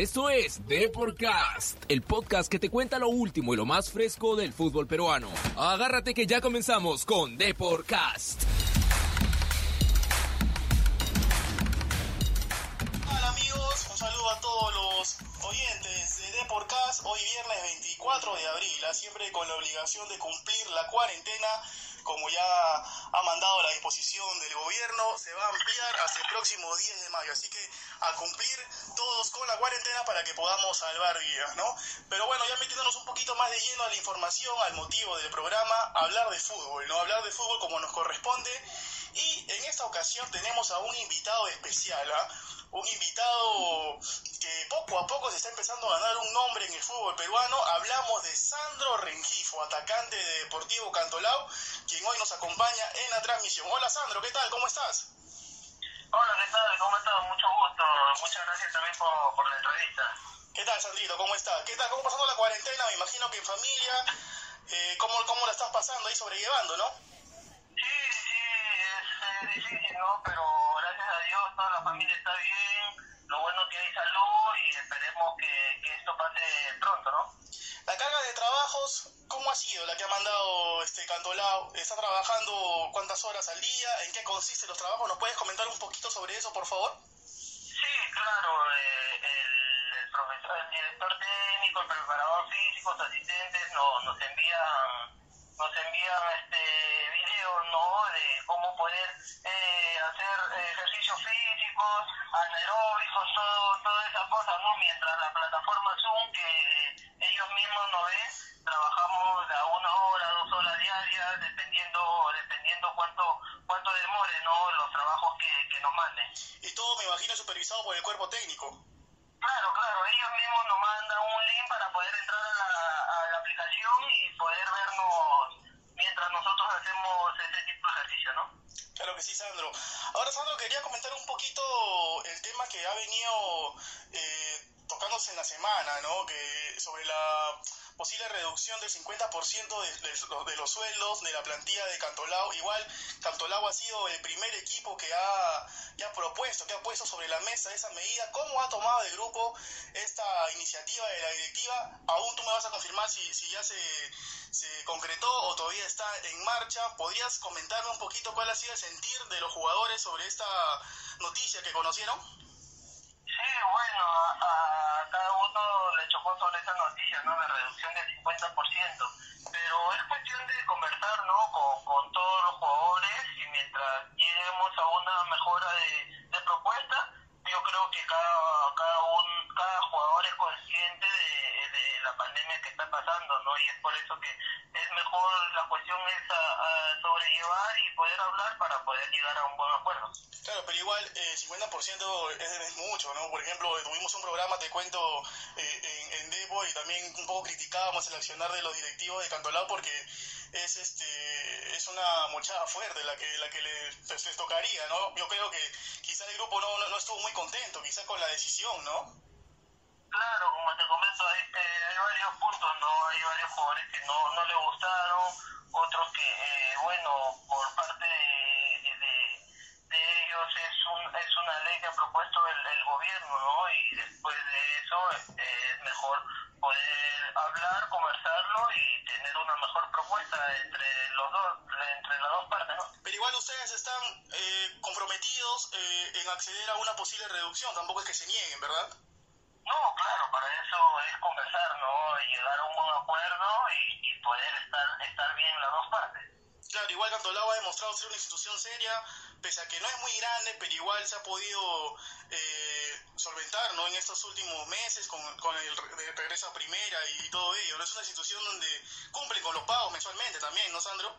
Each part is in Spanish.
Esto es Deporcast, el podcast que te cuenta lo último y lo más fresco del fútbol peruano. Agárrate que ya comenzamos con Deporcast. Hola amigos, un saludo a todos los oyentes de Deporcast. Hoy viernes 24 de abril, ¿ah? siempre con la obligación de cumplir la cuarentena como ya ha mandado la disposición del gobierno, se va a ampliar hasta el próximo 10 de mayo. Así que a cumplir todos con la cuarentena para que podamos salvar vidas, ¿no? Pero bueno, ya metiéndonos un poquito más de lleno a la información, al motivo del programa, hablar de fútbol, ¿no? Hablar de fútbol como nos corresponde. Y en esta ocasión tenemos a un invitado especial, ¿ah? Un invitado que poco a poco se está empezando a ganar un nombre en el fútbol peruano. Hablamos de Sandro Rengifo, atacante de Deportivo Cantolao, quien hoy nos acompaña en la transmisión. Hola Sandro, ¿qué tal? ¿Cómo estás? Hola, ¿qué tal? ¿Cómo estás? Mucho gusto. Muchas gracias también por, por la entrevista. ¿Qué tal, Sandrito? ¿Cómo estás? ¿Qué tal? ¿Cómo pasando la cuarentena? Me imagino que en familia. Eh, ¿cómo, ¿Cómo la estás pasando ahí sobrellevando, no? Sí, sí, es, es difícil, ¿no? Pero gracias a Dios toda la familia está bien. Lo bueno que hay salud y esperemos que, que esto pase pronto, ¿no? La carga de trabajos, ¿cómo ha sido la que ha mandado este Cantolao? ¿Está trabajando cuántas horas al día? ¿En qué consisten los trabajos? ¿Nos puedes comentar un poquito sobre eso, por favor? Sí, claro. Eh, el, el profesor, el director técnico, el preparador físico, los asistentes nos, nos envían nos envían este videos no de cómo poder eh, hacer ejercicios físicos anaeróbicos todo todas esas cosas no mientras la plataforma Zoom que ellos mismos nos ven trabajamos a una hora dos horas diarias dependiendo dependiendo cuánto cuánto demore no los trabajos que, que nos manden. Y todo, me imagino, supervisado por el cuerpo técnico. Claro, claro, ellos mismos nos mandan un link para poder entrar a la, a la aplicación y poder vernos mientras nosotros hacemos tipo de ¿no? Claro que sí, Sandro. Ahora, Sandro, quería comentar un poquito el tema que ha venido eh, tocándose en la semana, ¿no? Que sobre la posible reducción del 50% de, de, los sueldos de la plantilla de Cantolao. Igual, Cantolao ha sido el primer equipo que ha, que propuesto, que ha puesto sobre la mesa esa medida. ¿Cómo ha tomado el grupo esta iniciativa de la directiva? Aún tú me vas a confirmar si, si ya se, se concretó o todavía está en marcha. ¿Podrías comentarme un poquito cuál ha sido el sentir de los jugadores sobre esta noticia que conocieron? Bueno, a, a, cada uno le chocó sobre esa noticia, ¿no? La reducción del 50%. Pero es cuestión de conversar, ¿no? Con, todos los jugadores y mientras lleguemos a una mejora de, propuesta, yo creo que cada, cada, un, cada jugador es consciente de, de, la pandemia que está pasando, ¿no? Y es por eso que es mejor, la cuestión es a, a sobrellevar y poder hablar para poder llegar a un buen acuerdo. Claro, pero igual eh, 50% es, es, mucho, ¿no? Por ejemplo, tuvimos un programa, te cuento, eh, en, en Depo y también un poco criticábamos el accionar de los directivos de Cantolao porque es este es una mochada fuerte la que la que les, tocaría, ¿no? Yo creo que quizá el grupo no, no, estuvo muy contento, quizá con la decisión, ¿no? Claro, como te comento, hay, eh, varios puntos, ¿no? Hay varios jugadores que no, no le gustaron, otros que, eh, bueno, por parte ellos es, un, es una ley que ha propuesto el, el gobierno, ¿no? Y después de eso eh, es mejor poder hablar, conversarlo y tener una mejor propuesta entre los dos, entre las dos partes, ¿no? Pero igual ustedes están eh, comprometidos eh, en acceder a una posible reducción, tampoco es que se nieguen, ¿verdad? No, claro, para eso es conversar, ¿no? Y llegar a un buen acuerdo y, y poder estar, estar bien las dos partes. Claro, igual Cantolao ha demostrado ser una institución seria, pese a que no es muy grande, pero igual se ha podido eh, solventar ¿no? en estos últimos meses con, con el regreso a primera y, todo ello. Es una institución donde cumplen con los pagos mensualmente también, ¿no, Sandro?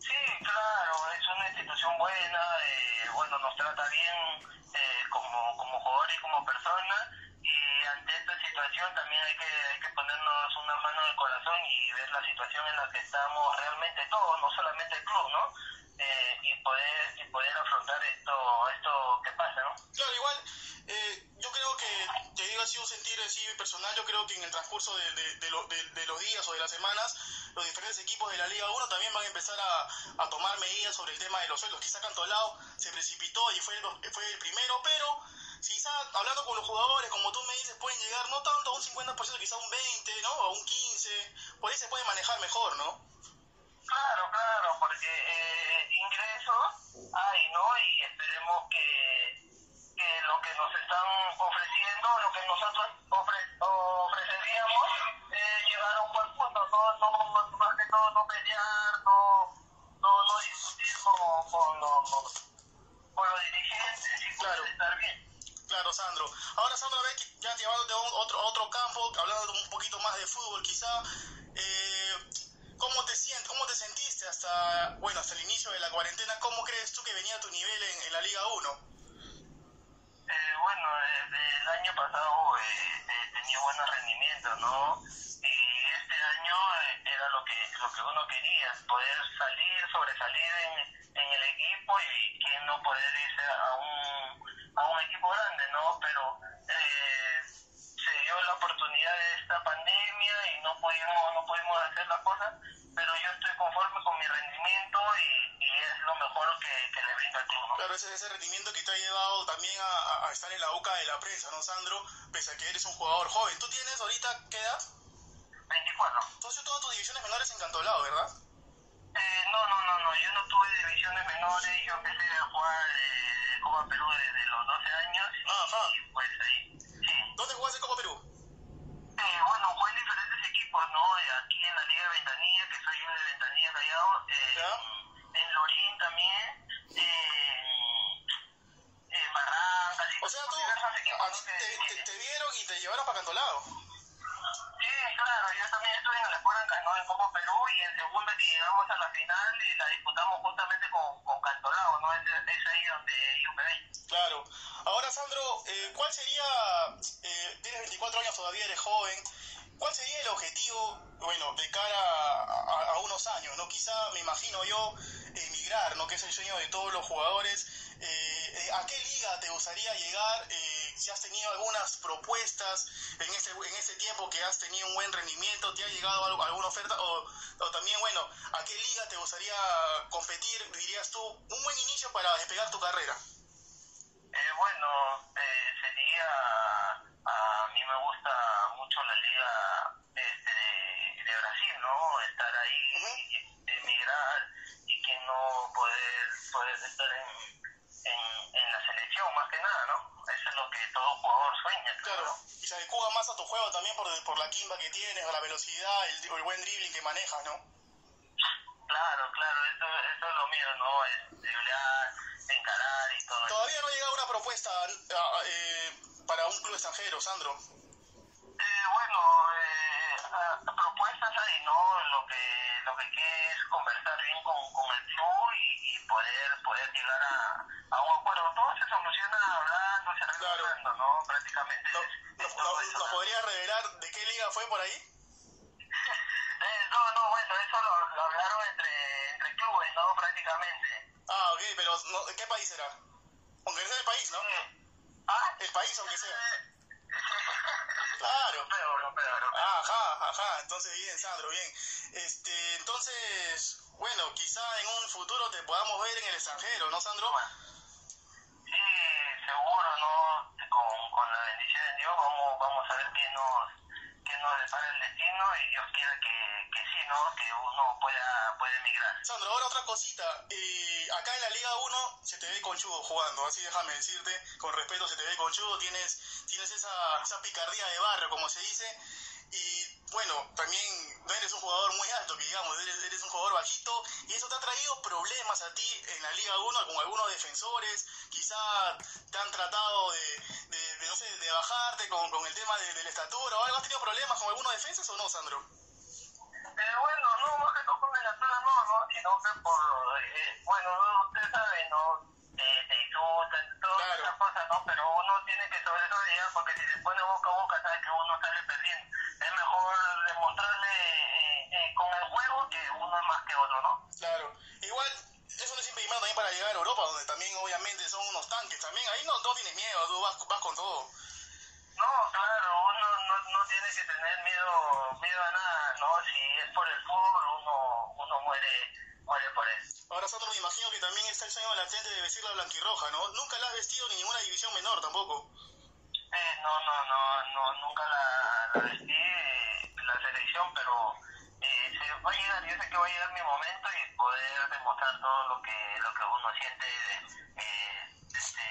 Sí, claro, es una institución buena, eh, bueno, nos trata bien eh, como, como jugadores y como personas y ante esta situación también hay que, hay que ponernos una mano en el corazón y ver la situación en la que estamos realmente todos, no solamente el club, ¿no? Así personal, yo creo que en el transcurso de, de, los días o de las semanas, los diferentes equipos de la Liga 1 también van a empezar a, tomar medidas sobre el tema de los sueldos. Quizá Cantolao se precipitó y fue el, fue el primero, pero quizá hablando con los jugadores, como tú me dices, pueden llegar no tanto a un 50%, quizá a un 20%, ¿no? A un 15%, por ahí se puede manejar mejor, ¿no? Claro, claro, porque eh, ingresos hay, ¿no? Y esperemos que lo que nos están ofreciendo, lo que nosotros ofre, ofreceríamos, eh, llegar a un buen punto, no, no, más que todo no pelear, no, no, no discutir con, con, los, con los dirigentes y claro. estar bien. Claro, Sandro. Ahora, Sandro, ver, ya llevándote a otro, otro campo, hablando un poquito más de fútbol, quizá, eh, ¿cómo te sientes, cómo te sentiste hasta, bueno, hasta el inicio de la cuarentena? ¿Cómo crees tú que venía tu nivel en, en la Liga 1? Eh, bueno, desde el año pasado eh, tenía buenos rendimientos, ¿no? Y este año eh, era lo que lo que uno quería, poder salir, sobresalir en, en el equipo y que no poder irse a un a un equipo grande, ¿no? Pero eh, se dio la oportunidad de esta pandemia y no pudimos, no pudimos hacer la cosa, pero yo estoy conforme con mi rendimiento y, es lo mejor que, que, le brinda al club, ¿no? Claro, ese es ese rendimiento que te ha llevado también a, a, estar en la boca de la prensa, ¿no, Sandro? Pese a que eres un jugador joven. ¿Tú tienes ahorita qué edad? 24. Entonces todas tus divisiones menores en Cantolao, ¿verdad? Eh, no, no, no, no, yo no tuve divisiones menores, yo empecé a jugar eh, Copa Perú desde los 12 años y, Ajá. y pues ahí, sí. ¿Dónde jugaste Copa Perú? Eh, bueno, jugué en diferentes equipos, ¿no? Aquí en la Liga de Ventanilla, que soy yo de Ventanilla Callao, eh, ¿Ya? en Lorín también, eh, O sea, tú, a ti te, te, te vieron y te llevaron para Cantolao. Sí, claro, yo también estuve en el Escuela ¿no? en Copa Perú y en segunda que llegamos a la final y la disputamos justamente con, con Cantolao, ¿no? Es, es ahí donde yo me. Claro. Ahora, Sandro, eh, ¿cuál sería, eh, tienes 24 años, todavía eres joven, cuál sería el objetivo, bueno, de cara a, a- a unos años, ¿no? Quizá, me imagino yo, emigrar, ¿no? Que es el sueño de todos los jugadores. Eh, eh, ¿A qué liga te gustaría llegar? Eh, si has tenido algunas propuestas en este, en este tiempo que has tenido un buen rendimiento, ¿te ha llegado alguna oferta? O, o también, bueno, ¿a qué liga te gustaría competir, dirías tú, un buen inicio para despegar tu carrera? Bueno, eh, sería, a mí me gusta mucho la liga este, de, de Brasil, ¿no? Estar ahí, Ujú. emigrar y que no poder, poder estar en, en, en la selección, más que nada, ¿no? Eso es lo que todo jugador sueña, creo, Claro, ¿no? y se adecua más a tu juego también por, la quimba que tienes, a la velocidad, el, el buen dribbling que manejas, ¿no? Claro, claro, eso, eso es lo mío, ¿no? Es driblar, encarar y todo. Todavía no ha llegado una propuesta ah, eh, para un club extranjero, Sandro. Claro. ¿no? Prácticamente ¿No, es, no- es todo no- eso, ¿Nos ¿no? podría revelar de qué liga fue por ahí? Eh, no, no, bueno, eso lo, lo hablaron entre, entre clubes, ¿no? Prácticamente. Ah, ok, pero no, ¿de qué país será? Aunque sea el país, ¿no? Eh, ¿Ah? El país, aunque sea. Eh, Claro. Europeo, europeo, europeo. Ah, Ajá, ajá, entonces bien, Sandro, bien. Este, entonces, bueno, quizá en un futuro te podamos ver en el extranjero, ¿no, Sandro? Sí, seguro, ¿no? Con, con la bendición de Dios vamos, a ver qué nos, qué nos depara el destino y Dios quiera que, que sí, ¿no? Que uno pueda, pueda emigrar. Sandro, ahora otra cosita. Eh, acá en la Liga 1 se te ve conchudo jugando, así déjame decirte, con respeto se te ve conchudo, tienes, tienes esa, esa picardía de barrio, como se dice, y bueno, también no eres un jugador muy alto, que digamos, eres, eres un jugador bajito, y eso te ha traído problemas a ti en la Liga 1 con algunos defensores, quizá te han tratado de, de, de, no sé, de bajarte con, con el tema de, de la estatura o algo, ¿has tenido problemas con algunos defensas o no, Sandro? Eh, bueno, no, más que todo con la altura no, ¿no? Sino que por, eh, bueno, usted sabe, ¿no? Eh, te insultan, todas Claro. esas cosas, ¿no? Pero uno tiene que sobre llegar porque si se pone boca a boca sabe que uno sale perdiendo. Es mejor demostrarle eh, eh, con el juego que uno es más que otro, ¿no? Claro, igual eso no es impedimento también para llegar a Europa, donde también obviamente son unos tanques también. Ahí no, no tienes miedo, tú vas, vas con todo. No, claro, tener miedo, miedo a nada, ¿no? Si es por el fútbol, uno, uno muere, muere por eso. Ahora, Sandro, me imagino que también está el sueño latente de vestir la blanquirroja, ¿no? Nunca la has vestido ni ninguna división menor tampoco. Eh, no, no, no, no, nunca la, la vestí, eh, la selección, pero eh, se va a llegar, yo sé que va a llegar mi momento y poder demostrar todo lo que, lo que uno siente, eh, este,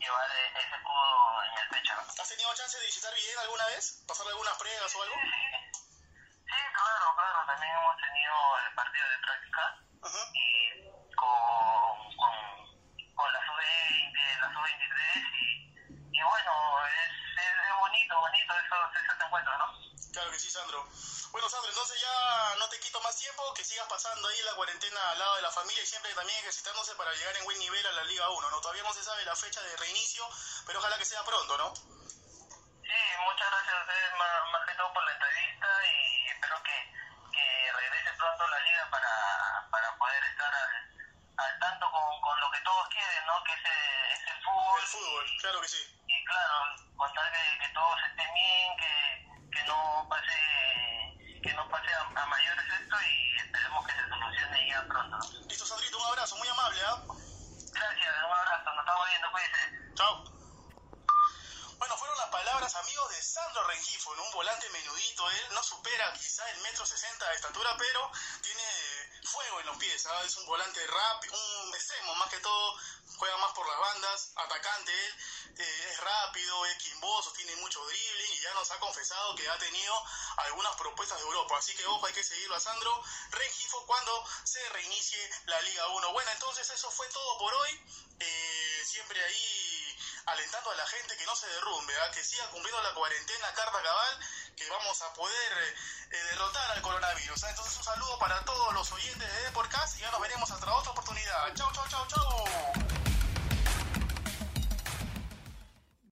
llevar e-, ese escudo en el pecho. ¿Has tenido chance de visitar Villena alguna vez? ¿Pasar algunas pruebas o algo? Sí, claro, claro, también hemos tenido el partido de práctica Ajá. y con, con, con la sub-20, la sub-23 y, y bueno, es, es, bonito, bonito esos, esos encuentros, ¿no? Claro que sí, Sandro. Bueno, Sandro, entonces ya no te quito más tiempo, que sigas pasando ahí la cuarentena al lado de la familia y siempre también ejercitándose para llegar en buen nivel a la Liga 1, ¿no? Todavía no se sabe la fecha de reinicio, pero ojalá que sea pronto, ¿no? Que es el, es el fútbol. El fútbol, claro que sí. Y claro, contar que, que todos estén bien, que, que no pase que no pase a, a mayores esto y esperemos que se solucione ya pronto. Listo, Sandrito, un abrazo, muy amable, ¿ah? Gracias, un abrazo, nos estamos viendo, cuídense. Chao. Bueno, fueron las palabras, amigos, de Sandro Rengifo, ¿no? un volante menudito. Él no supera quizá el metro sesenta de estatura, pero tiene fuego en los pies. ¿sabes? Es un volante rápido, un extremo más que todo. Juega más por las bandas, atacante él, eh, es rápido, es quimboso, tiene mucho dribbling y ya nos ha confesado que ha tenido algunas propuestas de Europa. Así que ojo, hay que seguirlo a Sandro Rengifo cuando se reinicie la Liga 1. Bueno, entonces eso fue todo por hoy. Eh, siempre ahí alentando a la gente que no se derrumbe, ¿ah? que siga cumpliendo la cuarentena carta cabal, que vamos a poder eh, derrotar al coronavirus. ¿ah? Entonces un saludo para todos los oyentes de Deporcast y ya nos veremos hasta otra oportunidad. Chau, chau, chau, chau.